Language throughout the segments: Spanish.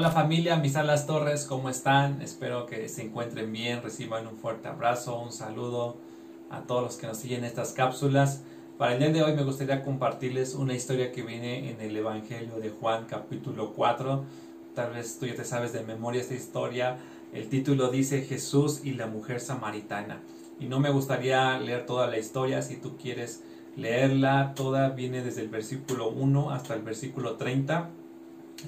Hola familia, mis alas torres, ¿cómo están? Espero que se encuentren bien, reciban un fuerte abrazo, un saludo a todos los que nos siguen estas cápsulas. Para el día de hoy me gustaría compartirles una historia que viene en el Evangelio de Juan capítulo 4. Tal vez tú ya te sabes de memoria esta historia. El título dice Jesús y la mujer samaritana. Y no me gustaría leer toda la historia, si tú quieres leerla, toda viene desde el versículo 1 hasta el versículo 30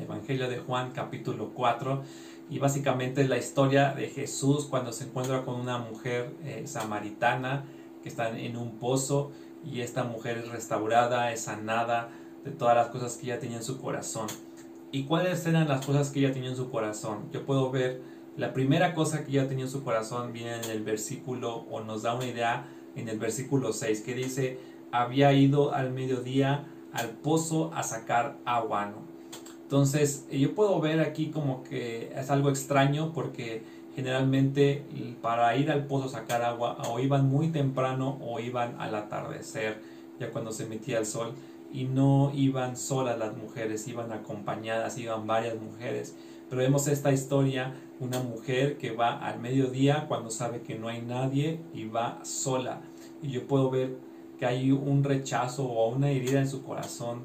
Evangelio de Juan capítulo 4 y básicamente es la historia de Jesús cuando se encuentra con una mujer eh, samaritana que está en un pozo y esta mujer es restaurada, es sanada de todas las cosas que ella tenía en su corazón. ¿Y cuáles eran las cosas que ella tenía en su corazón? Yo puedo ver la primera cosa que ella tenía en su corazón viene en el versículo o nos da una idea en el versículo 6 que dice había ido al mediodía al pozo a sacar agua. Entonces, yo puedo ver aquí como que es algo extraño porque generalmente para ir al pozo a sacar agua o iban muy temprano o iban al atardecer, ya cuando se metía el sol, y no iban solas las mujeres, iban acompañadas, iban varias mujeres. Pero vemos esta historia, una mujer que va al mediodía cuando sabe que no hay nadie y va sola. Y yo puedo ver que hay un rechazo o una herida en su corazón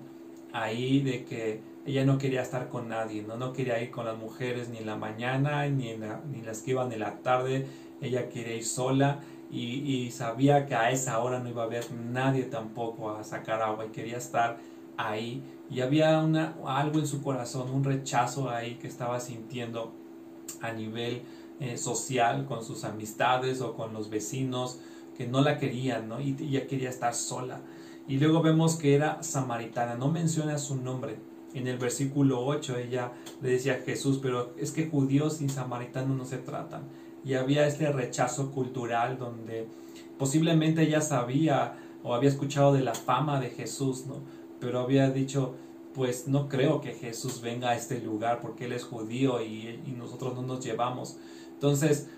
ahí de que ella no quería estar con nadie, ¿no? no quería ir con las mujeres ni en la mañana ni, en ni las que iban en la tarde, ella quería ir sola y, sabía que a esa hora no iba a haber nadie tampoco a sacar agua y quería estar ahí y había una, algo en su corazón, un rechazo ahí que estaba sintiendo a nivel eh, social con sus amistades o con los vecinos que no la querían, ¿no? Y ella quería estar sola. Y luego vemos que era samaritana, no menciona su nombre, en el versículo 8 ella le decía a Jesús, pero es que judíos y samaritanos no se tratan. Y había este rechazo cultural donde posiblemente ella sabía o había escuchado de la fama de Jesús, ¿no? Pero había dicho, pues no creo que Jesús venga a este lugar porque él es judío y, y nosotros no nos llevamos. Entonces,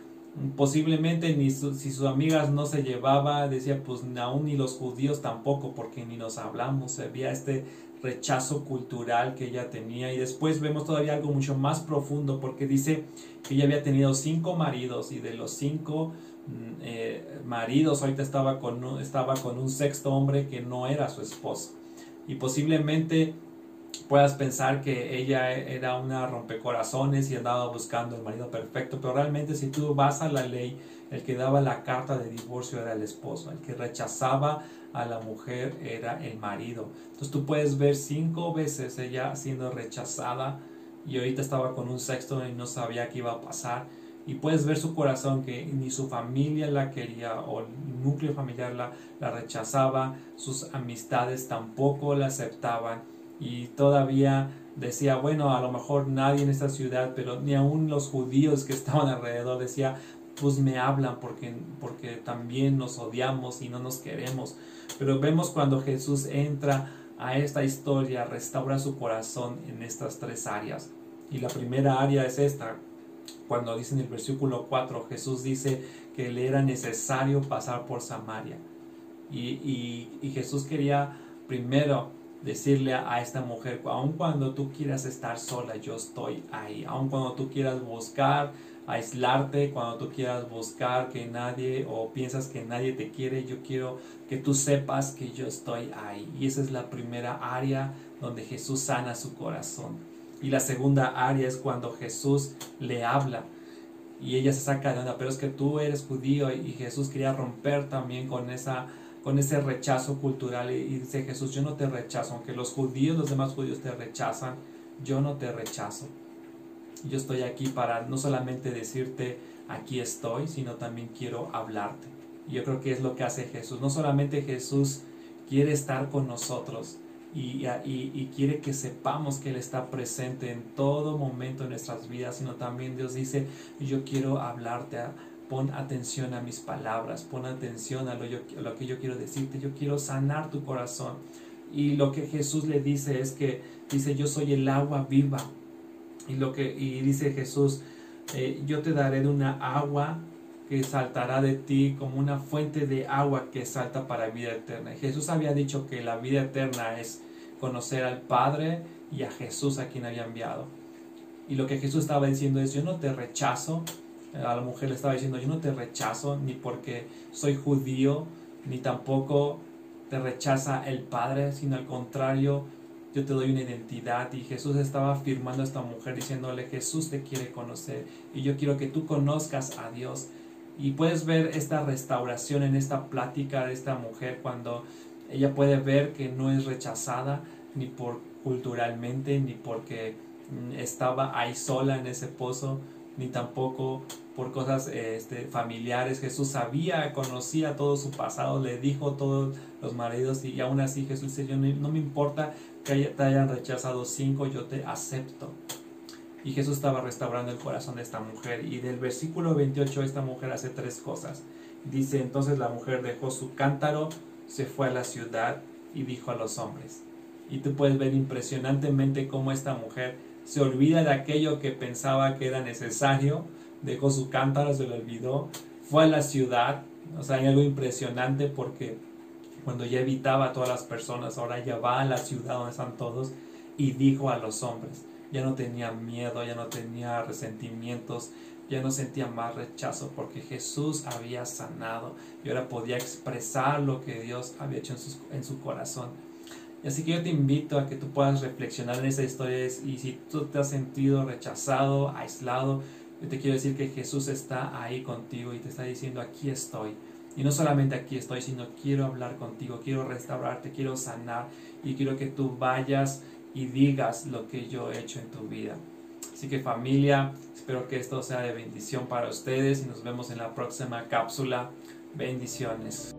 posiblemente ni si sus amigas no se llevaba, decía, pues aún ni los judíos tampoco, porque ni nos hablamos. Había este rechazo cultural que ella tenía y después vemos todavía algo mucho más profundo porque dice que ella había tenido cinco maridos y de los cinco mm, eh, maridos ahorita estaba con, estaba con un sexto hombre que no era su esposo y posiblemente puedas pensar que ella era una rompecorazones y andaba buscando el marido perfecto, pero realmente si tú vas a la ley, el que daba la carta de divorcio era el esposo, el que rechazaba a la mujer era el marido. Entonces tú puedes ver cinco veces ella siendo rechazada y ahorita estaba con un sexto y no sabía qué iba a pasar. Y puedes ver su corazón que ni su familia la quería o el núcleo familiar la, la rechazaba, sus amistades tampoco la aceptaban y todavía decía, bueno, a lo mejor nadie en esta ciudad, pero ni aún los judíos que estaban alrededor decía, pues me hablan porque, porque también nos odiamos y no nos queremos. Pero vemos cuando Jesús entra a esta historia, restaura su corazón en estas tres áreas. Y la primera área es esta, cuando dice en el versículo 4, Jesús dice que le era necesario pasar por Samaria. Y, y Jesús quería primero decirle a esta mujer, aun cuando tú quieras estar sola, yo estoy ahí. Aun cuando tú quieras buscar, aislarte, cuando tú quieras buscar que nadie o piensas que nadie te quiere, yo quiero que tú sepas que yo estoy ahí. Y esa es la primera área donde Jesús sana su corazón. Y la segunda área es cuando Jesús le habla y ella se saca de onda, pero es que tú eres judío y Jesús quería romper también con esa con ese rechazo cultural y, dice Jesús, yo no te rechazo, aunque los judíos, los demás judíos te rechazan, yo no te rechazo. Yo estoy aquí para no solamente decirte aquí estoy, sino también quiero hablarte. yo creo que es lo que hace Jesús. No solamente Jesús quiere estar con nosotros y, y, y quiere que sepamos que Él está presente en todo momento de nuestras vidas, sino también Dios dice, yo quiero hablarte pon atención a mis palabras, pon atención a lo, que yo quiero decirte, yo quiero sanar tu corazón. Y lo que Jesús le dice es que dice, yo soy el agua viva. Y, lo que, y dice Jesús, eh, yo te daré de una agua que saltará de ti como una fuente de agua que salta para vida eterna. Jesús había dicho que la vida eterna es conocer al Padre y a Jesús a quien había enviado. Y lo que Jesús estaba diciendo es, yo no te rechazo. A la mujer le estaba diciendo, yo no te rechazo ni porque soy judío, ni tampoco te rechaza el Padre, sino al contrario, yo te doy una identidad. Y Jesús estaba afirmando a esta mujer diciéndole, Jesús te quiere conocer y yo quiero que tú conozcas a Dios. Y puedes ver esta restauración en esta plática de esta mujer cuando ella puede ver que no es rechazada ni por culturalmente, ni porque mm, estaba ahí sola en ese pozo, ni tampoco por cosas este, familiares. Jesús sabía, conocía todo su pasado, le dijo todos los maridos y aún así Jesús dice, no me importa que te hayan rechazado cinco, yo te acepto. Y Jesús estaba restaurando el corazón de esta mujer. Y del versículo 28 esta mujer hace tres cosas. Dice entonces la mujer dejó su cántaro, se fue a la ciudad y dijo a los hombres. Y tú puedes ver impresionantemente cómo esta mujer se olvida de aquello que pensaba que era necesario, dejó su cántaro, se lo olvidó, fue a la ciudad, o sea, hay algo impresionante porque cuando ya evitaba a todas las personas, ahora ya va a la ciudad donde están todos y dijo a los hombres, ya no tenía miedo, ya no tenía resentimientos, ya no sentía más rechazo porque Jesús había sanado y ahora podía expresar lo que Dios había hecho en, en su corazón. Así que yo te invito a que tú puedas reflexionar en esa historia y si tú te has sentido rechazado, aislado, yo te quiero decir que Jesús está ahí contigo y te está diciendo aquí estoy. Y no solamente aquí estoy, sino quiero hablar contigo, quiero restaurarte, quiero sanar y quiero que tú vayas y digas lo que yo he hecho en tu vida. Así que familia, espero que esto sea de bendición para ustedes y nos vemos en la próxima cápsula. Bendiciones.